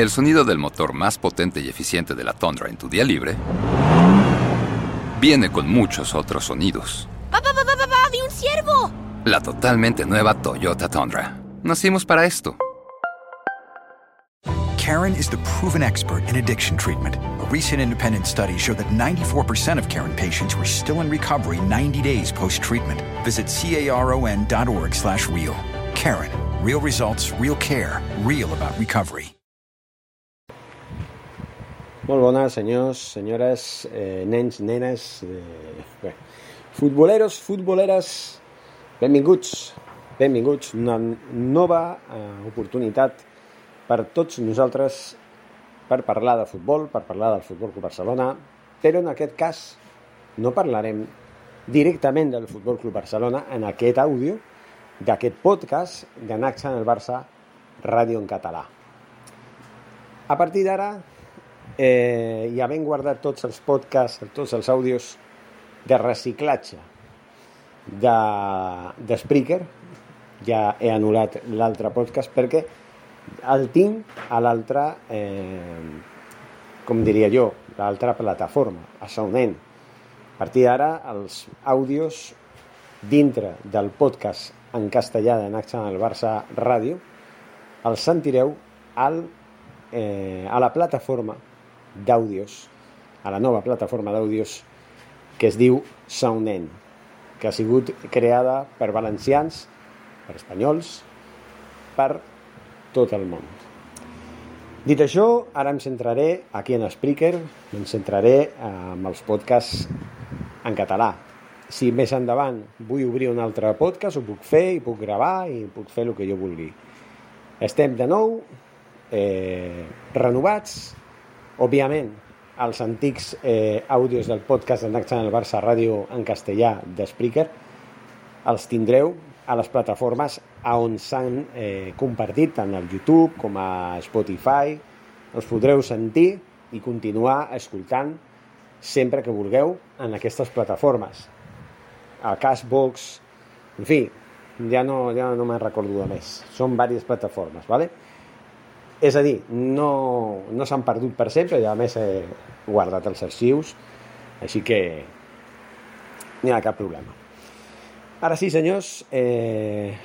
el sonido del motor más potente y eficiente de la Tundra en tu día libre viene con muchos otros sonidos. ¡Papá, papá, papá! ¡Vi un ciervo! La totalmente nueva Toyota Tundra. Nacimos para esto. Karen is the proven expert in addiction treatment. A recent independent study showed that 94% of Karen patients were still in recovery 90 days post-treatment. Visit caron.org slash real. Karen. Real results, real care, real about recovery. Molt bones, senyors, senyores, eh, nens, nenes, eh, bé, futboleros, futboleres, benvinguts, benvinguts. Una nova eh, oportunitat per tots nosaltres per parlar de futbol, per parlar del Futbol Club Barcelona, però en aquest cas no parlarem directament del Futbol Club Barcelona en aquest àudio d'aquest podcast de Naxa en el Barça Ràdio en català. A partir d'ara, eh, i havent guardat tots els podcasts, tots els àudios de reciclatge de, de Spreaker, ja he anul·lat l'altre podcast perquè el tinc a l'altra, eh, com diria jo, l'altra plataforma, a Soundend. A partir d'ara, els àudios dintre del podcast en castellà de Naxa en el Barça Ràdio els sentireu al, eh, a la plataforma d'àudios, a la nova plataforma d'àudios que es diu Soundend, que ha sigut creada per valencians, per espanyols, per tot el món. Dit això, ara em centraré aquí en Spreaker, em centraré amb els podcasts en català. Si més endavant vull obrir un altre podcast, ho puc fer, i puc gravar, i puc fer el que jo vulgui. Estem de nou, eh, renovats, òbviament, els antics eh, àudios del podcast de Naxa en el Barça Ràdio en castellà de Spreaker els tindreu a les plataformes on s'han eh, compartit tant al YouTube com a Spotify. Els podreu sentir i continuar escoltant sempre que vulgueu en aquestes plataformes. A Cashbox, en fi, ja no, ja no me'n recordo de més. Són diverses plataformes, ¿vale? És a dir, no, no s'han perdut per sempre i a més he guardat els arxius, així que no hi ha cap problema. Ara sí, senyors, eh,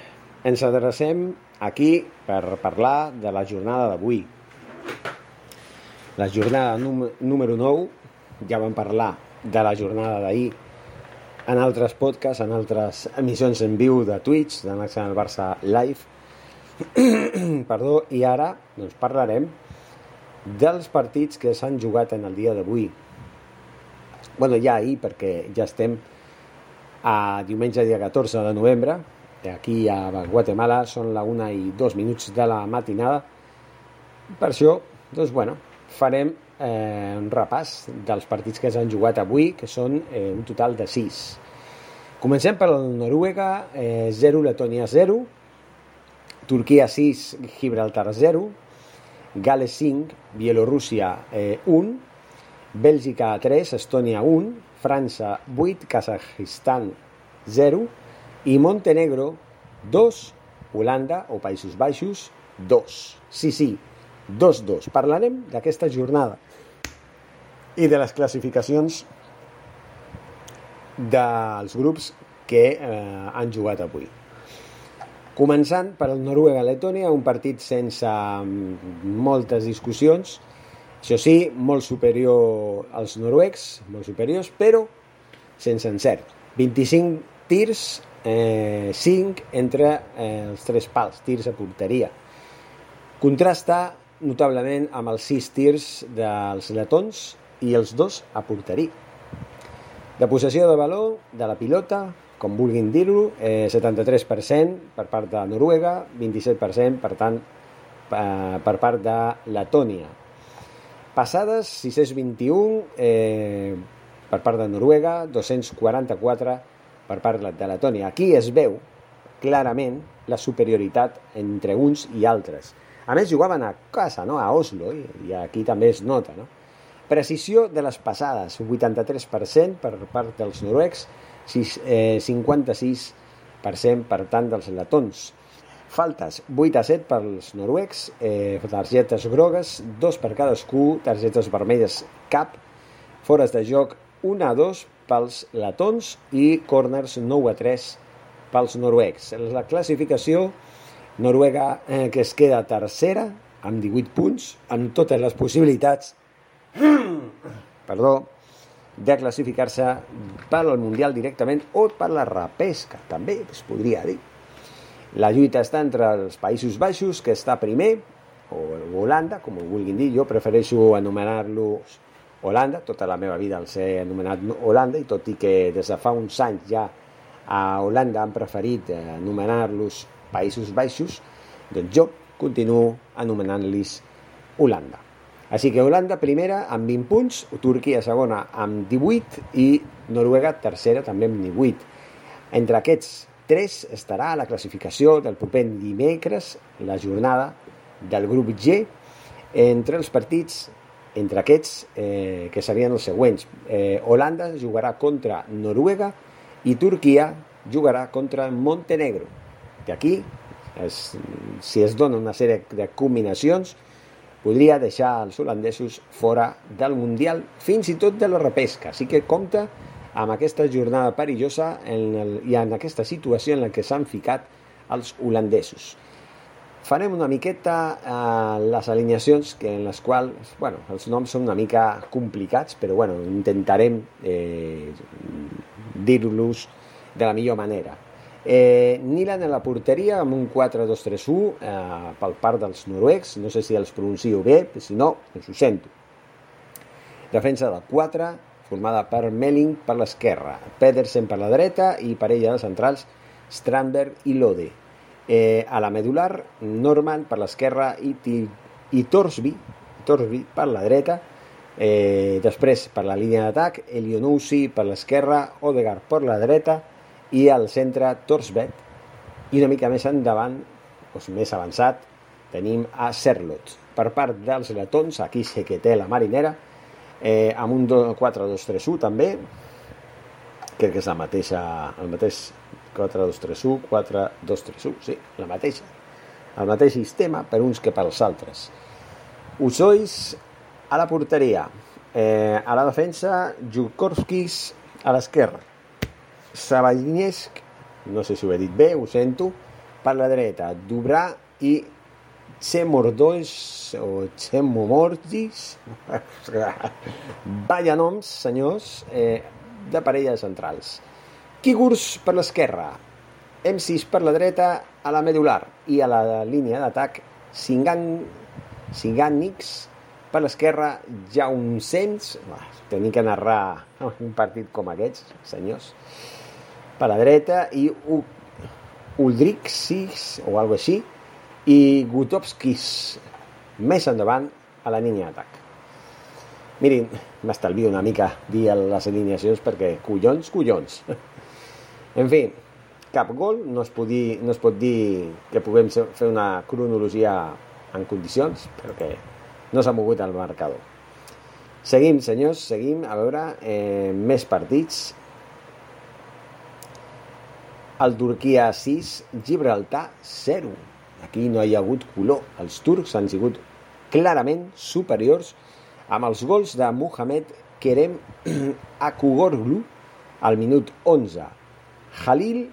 ens adrecem aquí per parlar de la jornada d'avui. La jornada número 9, ja vam parlar de la jornada d'ahir en altres podcasts, en altres emissions en viu de Twitch, de Nacional Barça Live, Perdó, i ara doncs, parlarem dels partits que s'han jugat en el dia d'avui. bueno, ja ahir, perquè ja estem a diumenge dia 14 de novembre, aquí a Guatemala són la 1 i 2 minuts de la matinada. Per això, doncs, bueno, farem eh, un repàs dels partits que s'han jugat avui, que són eh, un total de 6. Comencem per el Noruega, eh, 0, Letònia 0, Turquia 6, Gibraltar 0, Gales 5, Bielorússia eh, 1, Bèlgica 3, Estònia 1, França 8, Kazajistan 0 i Montenegro 2, Holanda o Països Baixos 2. Sí, sí, 2-2. Parlarem d'aquesta jornada i de les classificacions dels grups que eh, han jugat avui. Començant per el Noruega-Letònia, un partit sense mm, moltes discussions, això sí, molt superior als noruecs, molt superiors, però sense encert. 25 tirs, eh, 5 entre eh, els tres pals, tirs a porteria. Contrasta notablement amb els 6 tirs dels letons i els dos a porteria. De possessió de valor, de la pilota, com vulguin dir-ho, eh, 73% per part de Noruega, 27% per tant eh, per part de Letònia. Passades 621 eh, per part de Noruega, 244 per part de Letònia. Aquí es veu clarament la superioritat entre uns i altres. A més, jugaven a casa, no? a Oslo, i, i aquí també es nota. No? Precisió de les passades, 83% per part dels noruecs, 56% per tant dels letons. Faltes 8 a 7 pels noruecs, eh, targetes grogues, dos per cadascú, targetes vermelles cap, fores de joc 1 a 2 pels letons i corners 9 a 3 pels noruecs. La classificació, Noruega eh, que es queda tercera amb 18 punts, amb totes les possibilitats perdó, de classificar-se per al Mundial directament o per la repesca, també es podria dir. La lluita està entre els Països Baixos, que està primer, o Holanda, com ho vulguin dir. Jo prefereixo anomenar-los Holanda. Tota la meva vida els he anomenat Holanda, i tot i que des de fa uns anys ja a Holanda han preferit eh, anomenar-los Països Baixos, doncs jo continuo anomenant-los Holanda. Així que Holanda primera amb 20 punts, Turquia segona amb 18 i Noruega tercera també amb 18. Entre aquests tres estarà la classificació del proper dimecres, la jornada del grup G, entre els partits entre aquests, eh, que serien els següents. Eh, Holanda jugarà contra Noruega i Turquia jugarà contra Montenegro. D'aquí, es, si es dona una sèrie de combinacions, podria deixar els holandesos fora del Mundial, fins i tot de la repesca. Així que compta amb aquesta jornada perillosa en el, i en aquesta situació en la que s'han ficat els holandesos. Farem una miqueta eh, les alineacions que en les quals, bueno, els noms són una mica complicats, però bueno, intentarem eh, dir-los de la millor manera. Eh, Nilan a la porteria amb un 4-2-3-1 eh, pel part dels noruecs, no sé si els pronuncio bé, si no, doncs ho sento. Defensa del 4, formada per Melling per l'esquerra, Pedersen per la dreta i parella de centrals Strandberg i Lode. Eh, a la medular, Norman per l'esquerra i, i Torsby, Torsby per la dreta. Eh, després, per la línia d'atac, Elionousi per l'esquerra, Odegaard per la dreta, i al centre Torsbet i una mica més endavant, doncs més avançat, tenim a Serlot. Per part dels letons, aquí sé que té la marinera, eh, amb un 4-2-3-1 també, crec que és la mateixa, el mateix 4-2-3-1, 4-2-3-1, sí, la mateixa. El mateix sistema per uns que pels altres. Usois a la porteria, eh, a la defensa, Jukorskis a l'esquerra, Sabalinesc, no sé si ho he dit bé, ho sento, per la dreta, Dubrà i Chemordois o Chemomordis, vaya noms, senyors, eh, de parelles centrals. Kigurs per l'esquerra, M6 per la dreta a la medular i a la línia d'atac Singanix per l'esquerra ja un cens, tenir que narrar un partit com aquests, senyors, per la dreta i Uldrixis o alguna així i Gutovskis més endavant a la línia d'atac. Mirin, m'estalvio una mica dir les alineacions perquè collons, collons. en fi, cap gol, no es, pot dir, no es pot dir que puguem fer una cronologia en condicions, perquè no s'ha mogut el marcador. Seguim, senyors, seguim, a veure, eh, més partits. El Turquia 6, Gibraltar 0. Aquí no hi ha hagut color. Els turcs han sigut clarament superiors amb els gols de Mohamed Kerem Akugorglu al minut 11, Halil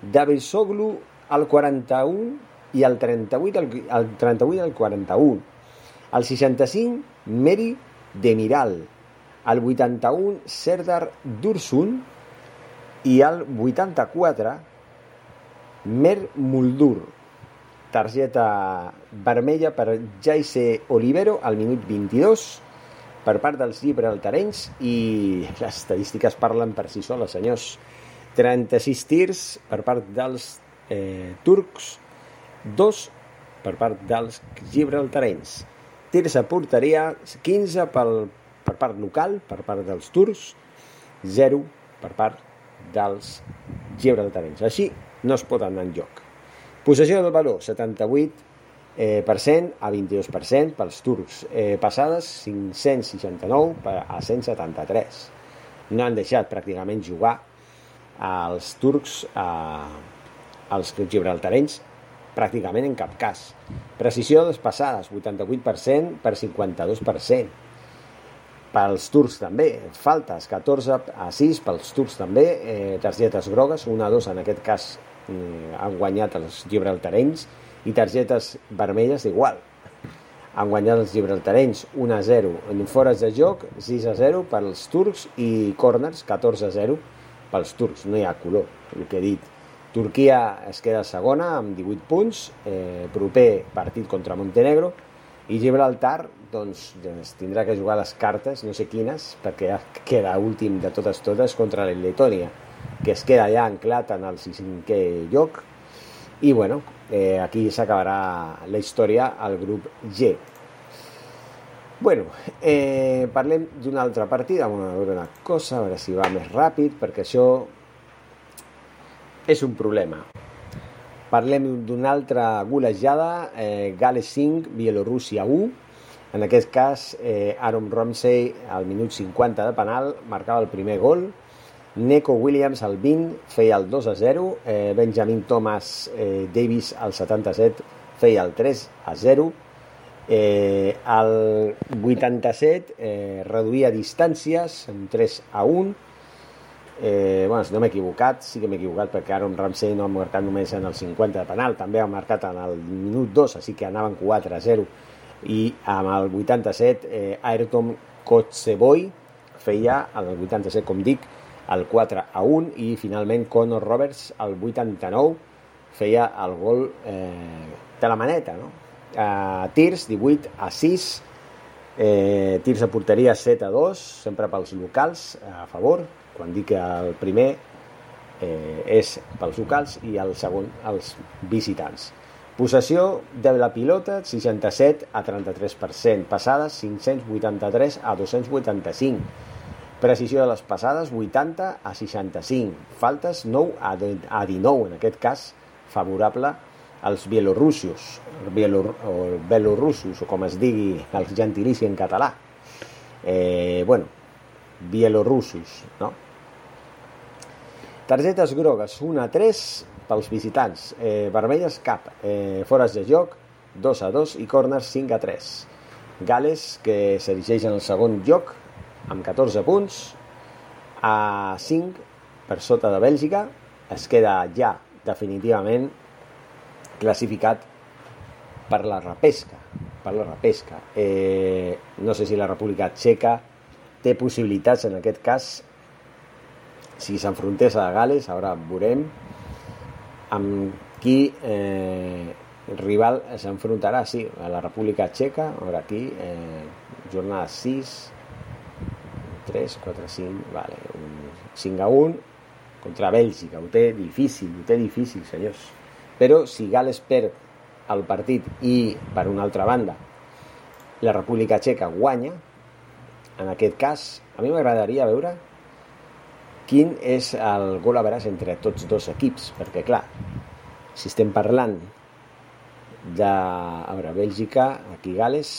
Davisoglu al 41 i al 38 al, al 38 al 41. Al 65, Meri Demiral. Al 81, Serdar Dursun. I al 84, Mer Muldur. Targeta vermella per Jaise Olivero al minut 22 per part dels llibraltarenys i les estadístiques parlen per si soles, senyors. 36 tirs per part dels eh, turcs, 2 per part dels gibraltarenys. Tirs a porteria, 15 pel, per part local, per part dels turcs, 0 per part dels gibraltarenys. Així no es pot anar en joc. Possessió del valor, 78 eh, per cent a 22% pels turcs. Eh, passades 569 a 173. No han deixat pràcticament jugar als turcs, a, als gibraltarenys, pràcticament en cap cas. Precisió de les passades, 88% per 52%. Pels turcs també, faltes, 14 a 6 pels turcs també, eh, targetes grogues, 1 a 2 en aquest cas eh, han guanyat els gibraltarenys i targetes vermelles igual. Han guanyat els gibraltarenys 1 a 0 en fores de joc, 6 a 0 pels turcs i corners 14 a 0 pels turcs, no hi ha color, el que he dit. Turquia es queda segona amb 18 punts, eh, proper partit contra Montenegro, i Gibraltar doncs, doncs tindrà que jugar les cartes, no sé quines, perquè queda últim de totes totes contra la Letònia, que es queda ja anclat en el cinquè lloc, i bueno, eh, aquí s'acabarà la història al grup G. Bueno, eh, parlem d'una altra partida, a veure una cosa, a veure si va més ràpid, perquè això és un problema. Parlem d'una altra golejada, eh, Gales 5, Bielorússia 1. En aquest cas, eh, Aaron Ramsey al minut 50 de penal marcava el primer gol. Neco Williams al 20 feia el 2 a 0. Eh, Benjamin Thomas eh, Davis al 77 feia el 3 a 0 Eh, el 87 eh, reduïa distàncies en 3 a 1. Eh, bueno, si no m'he equivocat, sí que m'he equivocat perquè Aaron Ramsey no ha marcat només en el 50 de penal, també ha marcat en el minut 2, així que anaven 4 a 0. I amb el 87, eh, Ayrton Kotzeboy feia, el 87, com dic, el 4 a 1 i finalment Conor Roberts, el 89, feia el gol eh, de la maneta, no? eh, tirs 18 a 6 eh, tirs a porteria 7 a 2 sempre pels locals a favor quan dic el primer eh, és pels locals i el segon els visitants possessió de la pilota 67 a 33% passades 583 a 285 precisió de les passades 80 a 65 faltes 9 a 19 en aquest cas favorable als bielorussos, bielor, o belorussos, o com es digui els gentilici en català. Eh, bueno, bielorussos, no? Targetes grogues, 1 a 3 pels visitants, eh, vermelles cap, eh, fores de joc, 2 a 2 i corners 5 a 3. Gales, que s'erigeix en el segon lloc, amb 14 punts, a 5 per sota de Bèlgica, es queda ja definitivament classificat per la repesca. Per la repesca. Eh, no sé si la República Txeca té possibilitats en aquest cas si s'enfrontés a Gales, ara veurem amb qui eh, el rival s'enfrontarà, sí, a la República Txeca, ara aquí, eh, jornada 6, 3, 4, 5, vale, 5 a 1, contra Bèlgica, ho té difícil, ho té difícil, senyors. Però si Gales perd el partit i, per una altra banda, la República Txeca guanya, en aquest cas, a mi m'agradaria veure quin és el gol a veràs entre tots dos equips, perquè clar, si estem parlant de, a veure, Bèlgica, aquí Gales,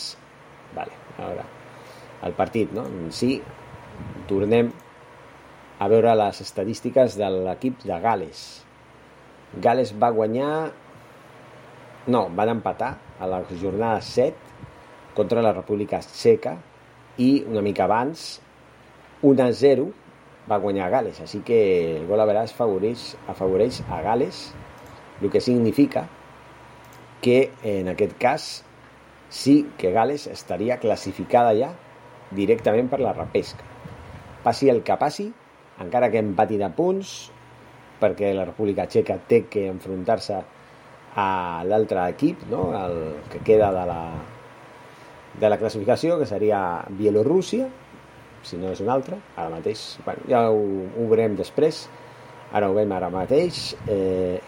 vale, a veure, el partit, no? Sí, tornem a veure les estadístiques de l'equip de Gales. Gales va guanyar... No, van empatar a la jornada 7 contra la República Txeca i una mica abans 1 a 0 va guanyar Gales, així que el gol a veràs afavoreix, afavoreix a Gales, el que significa que en aquest cas sí que Gales estaria classificada ja directament per la repesca. Passi el que passi, encara que empati de punts, perquè la República Txeca té que enfrontar-se a l'altre equip, no? el que queda de la, de la classificació, que seria Bielorússia, si no és un altre, ara mateix. Bueno, ja ho, ho veurem després, ara ho veiem ara mateix. Eh,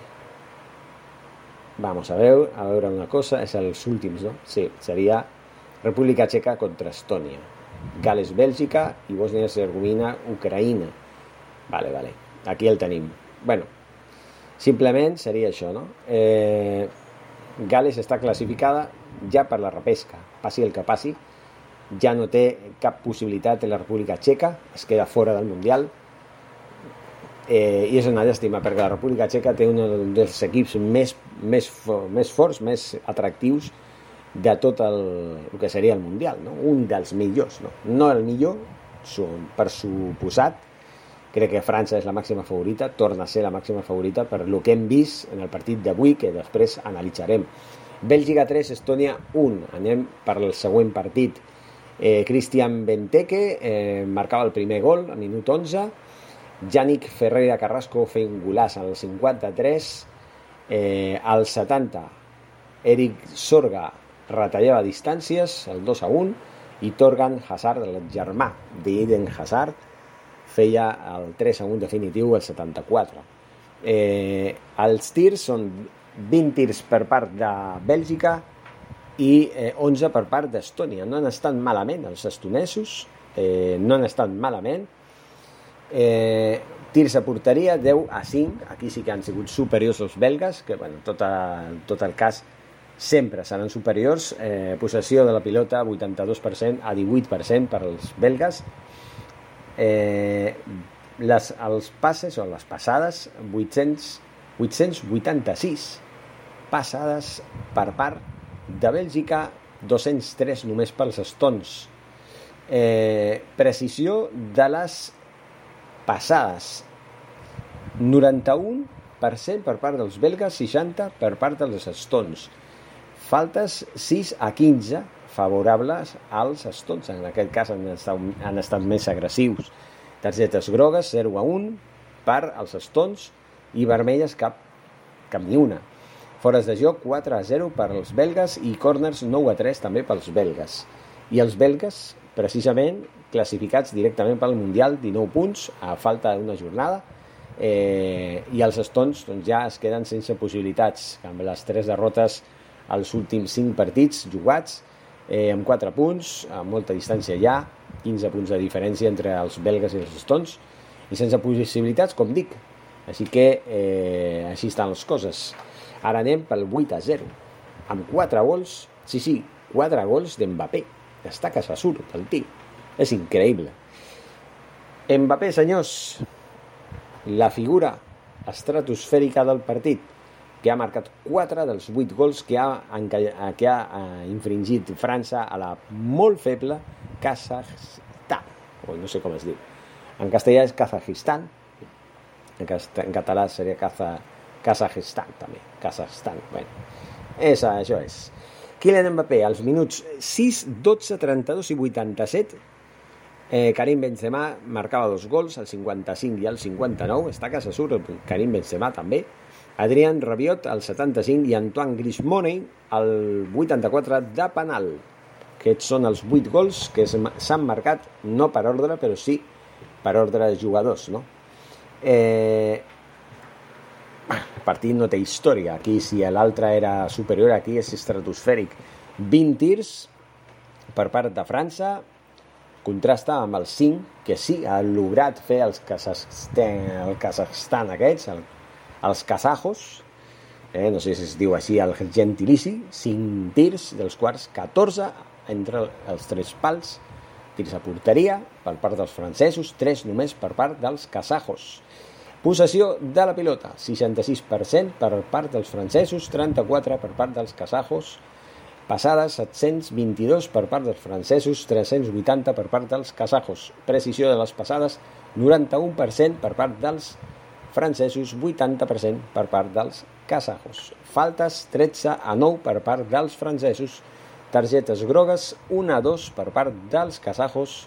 vamos a veure, a veure una cosa, és els últims, no? Sí, seria República Txeca contra Estònia, Gales, Bèlgica i Bòsnia-Herzegovina, Ucraïna. Vale, vale, aquí el tenim bueno, simplement seria això, no? Eh, Gales està classificada ja per la repesca, passi el que passi, ja no té cap possibilitat en la República Txeca, es queda fora del Mundial, eh, i és una llàstima perquè la República Txeca té un dels equips més, més, més forts, més atractius de tot el, el que seria el Mundial, no? un dels millors, no, no el millor, per suposat, crec que França és la màxima favorita, torna a ser la màxima favorita per lo que hem vist en el partit d'avui, que després analitzarem. Bèlgica 3, Estònia 1. Anem per el següent partit. Eh, Christian Benteke eh, marcava el primer gol a minut 11, Yannick Ferreira Carrasco feia un golaç al 53, eh, al 70 Eric Sorga retallava distàncies, el 2 a 1, i Torgan Hazard, el germà d'Eden Hazard, feia el 3 a 1 definitiu, el 74. Eh, els tirs són 20 tirs per part de Bèlgica i eh, 11 per part d'Estònia. No han estat malament els estonesos, eh, no han estat malament. Eh, tirs a porteria, 10 a 5. Aquí sí que han sigut superiors els belgues, que bueno, tot, a, tot el cas sempre seran superiors. Eh, possessió de la pilota 82% a 18% per als belgues. Eh, les, els passes o les passades 800, 886 passades per part de Bèlgica 203 només pels estons. Eh, precisió de les passades. 91% per part dels belgues 60 per part dels estons. Faltes 6 a 15 favorables als estons. En aquest cas han estat, han estat més agressius. Targetes grogues 0 a 1 per als estons. I vermelles cap, cap ni una fores de joc 4 a 0 per als belgues i corners 9 a 3 també pels belgues i els belgues precisament classificats directament pel Mundial 19 punts a falta d'una jornada eh, i els estons doncs, ja es queden sense possibilitats amb les tres derrotes als últims 5 partits jugats eh, amb 4 punts, a molta distància ja, 15 punts de diferència entre els belgues i els estons, i sense possibilitats, com dic. Així que eh, així estan les coses. Ara anem pel 8 a 0, amb 4 gols, sí, sí, 4 gols d'Mbappé. Està que se surt el tio. És increïble. Mbappé, senyors, la figura estratosfèrica del partit que ha marcat 4 dels 8 gols que ha, que ha eh, infringit França a la molt feble Kazakhstan, o no sé com es diu. En castellà és Kazakhstan, en, en català seria Kaza, Kazakhstan també, Kazakhstan, bueno. És, això és. Kylian Mbappé, als minuts 6, 12, 32 i 87, eh, Karim Benzema marcava dos gols, al 55 i al 59, està a casa surt Karim Benzema també, Adrián Rabiot al 75 i Antoine Griezmann al 84 de penal. Aquests són els 8 gols que s'han marcat no per ordre, però sí per ordre de jugadors. No? Eh, el partit no té història. Aquí, si l'altre era superior, aquí és estratosfèric. 20 tirs per part de França, contrasta amb els 5 que sí ha lograt fer els Kazakhstan, el Kazakhstan aquests, el els kazajos, eh, no sé si es diu així el gentilici, 5 tirs, dels quals 14 entre els tres pals, tirs a porteria per part dels francesos, 3 només per part dels kazajos. Possessió de la pilota, 66% per part dels francesos, 34% per part dels kazajos, passades 722 per part dels francesos, 380 per part dels kazajos. Precisió de les passades, 91% per part dels francesos 80% per part dels kazajos. Faltes 13 a 9 per part dels francesos. Targetes grogues 1 a 2 per part dels kazajos.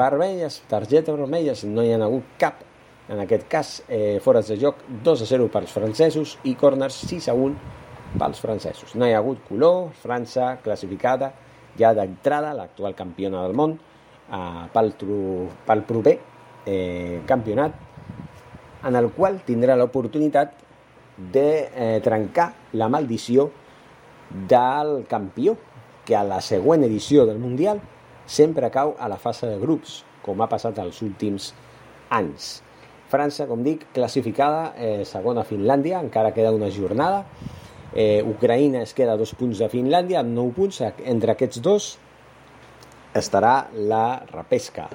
Vermelles, targetes vermelles, no hi ha hagut cap. En aquest cas, eh, fores de joc 2 a 0 pels francesos i corners 6 a 1 pels francesos. No hi ha hagut color, França classificada ja d'entrada, l'actual campiona del món, eh, pel, pel proper eh, campionat en el qual tindrà l'oportunitat de eh, trencar la maldició del campió, que a la següent edició del Mundial sempre cau a la fase de grups, com ha passat els últims anys. França, com dic, classificada eh, segona Finlàndia, encara queda una jornada. Eh, Ucraïna es queda a dos punts de Finlàndia, amb nou punts. Entre aquests dos estarà la repesca,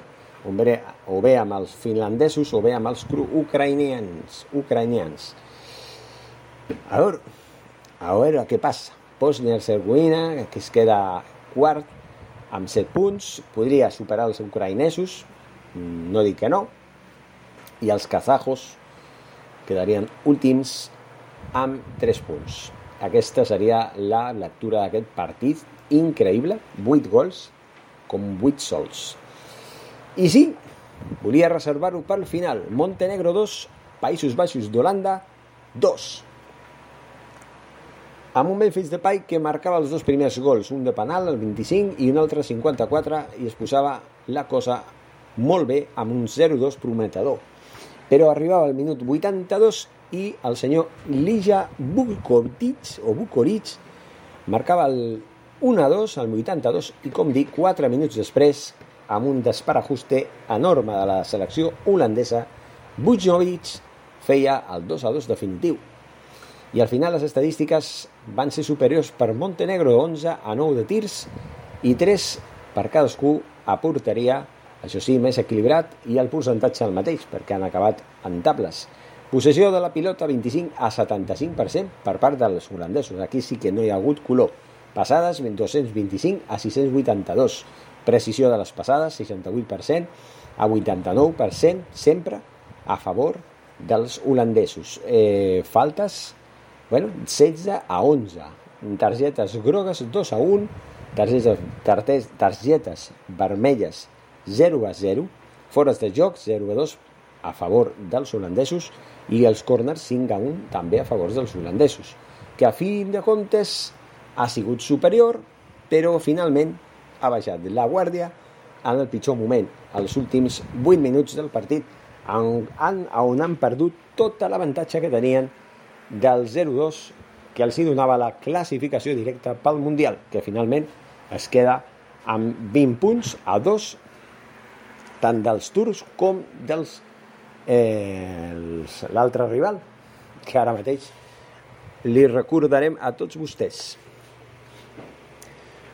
o bé, o bé amb els finlandesos o bé amb els ucraïnians. ucraïnians. A veure, a veure què passa. Bosnia-Herzegovina, que es queda quart amb 7 punts, podria superar els ucraïnesos, mm, no dic que no, i els kazajos quedarien últims amb 3 punts. Aquesta seria la lectura d'aquest partit increïble, 8 gols com 8 sols. I sí, volia reservar-ho pel final. Montenegro 2, Països Baixos d'Holanda 2 amb un Memphis Depay que marcava els dos primers gols, un de penal al 25 i un altre 54 i es posava la cosa molt bé amb un 0-2 prometedor. Però arribava al minut 82 i el senyor Lija Bukoric, o Bukoric marcava el 1-2 al 82 i com dic, 4 minuts després amb un desparajuste enorme de la selecció holandesa Bujnovic feia el 2-2 definitiu. I al final les estadístiques van ser superiors per Montenegro 11 a 9 de tirs i 3 per cadascú a porteria, això sí, més equilibrat i el percentatge el mateix, perquè han acabat en tables. Possessió de la pilota 25 a 75% per part dels holandesos. Aquí sí que no hi ha hagut color. Passades 225 a 682. Precisió de les passades 68% a 89% sempre a favor dels holandesos. Eh, faltes Bueno, 16 a 11. Targetes grogues 2 a 1. Targetes, targetes, targetes vermelles 0 a 0. Fores de joc 0 a 2 a favor dels holandesos i els corners 5 a 1 també a favor dels holandesos, que a fin de comptes ha sigut superior, però finalment ha baixat la guàrdia en el pitjor moment, als últims 8 minuts del partit, on han, on han perdut tota l'avantatge que tenien del 0-2 que els hi donava la classificació directa pel Mundial, que finalment es queda amb 20 punts a 2 tant dels turcs com dels eh, l'altre rival, que ara mateix li recordarem a tots vostès.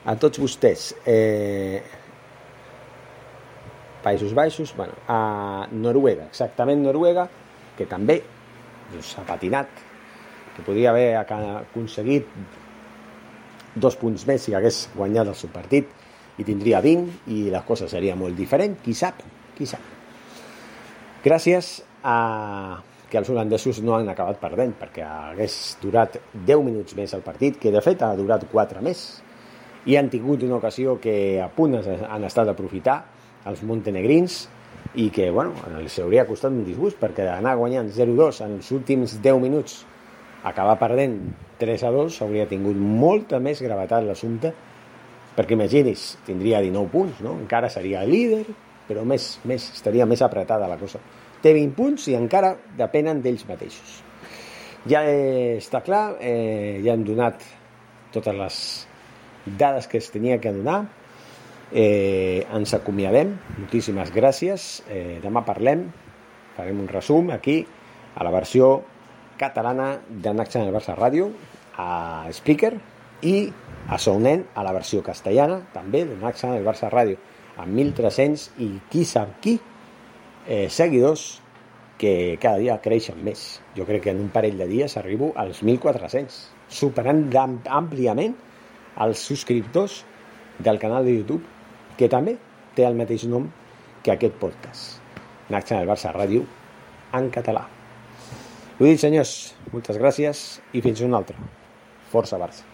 A tots vostès. Eh, Països Baixos, bueno, a Noruega, exactament Noruega, que també doncs, ha patinat que podria haver aconseguit dos punts més si hagués guanyat el seu partit i tindria 20 i la cosa seria molt diferent, qui sap, qui sap. Gràcies a que els holandesos no han acabat perdent perquè hagués durat 10 minuts més el partit, que de fet ha durat 4 més i han tingut una ocasió que a punt han estat a aprofitar els montenegrins i que bueno, els hauria costat un disgust perquè anar guanyant 0-2 en els últims 10 minuts acabar perdent 3 a 2 hauria tingut molta més gravetat l'assumpte perquè imagini's, tindria 19 punts, no? encara seria líder, però més, més, estaria més apretada la cosa. Té 20 punts i encara depenen d'ells mateixos. Ja està clar, eh, ja hem donat totes les dades que es tenia que donar, eh, ens acomiadem, moltíssimes gràcies, eh, demà parlem, farem un resum aquí, a la versió catalana de Naxa en el Barça Ràdio, a Speaker i a Sounen a la versió castellana, també de Naxa en el Barça Ràdio, amb 1.300 i qui sap qui eh, seguidors que cada dia creixen més. Jo crec que en un parell de dies arribo als 1.400, superant àmpliament els subscriptors del canal de YouTube, que també té el mateix nom que aquest podcast. Naxa en el Barça Ràdio en català. Ho dit, senyors, moltes gràcies i fins una altra. Força Barça.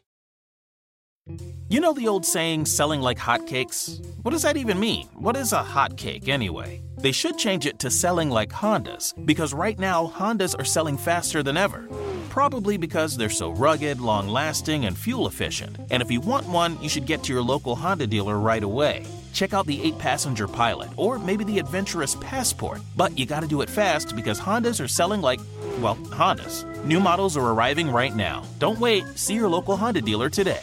You know the old saying, selling like hotcakes? What does that even mean? What is a hotcake anyway? They should change it to selling like Hondas, because right now Hondas are selling faster than ever. Probably because they're so rugged, long lasting, and fuel efficient. And if you want one, you should get to your local Honda dealer right away. Check out the 8 passenger Pilot or maybe the adventurous Passport. But you gotta do it fast because Hondas are selling like, well, Hondas. New models are arriving right now. Don't wait, see your local Honda dealer today.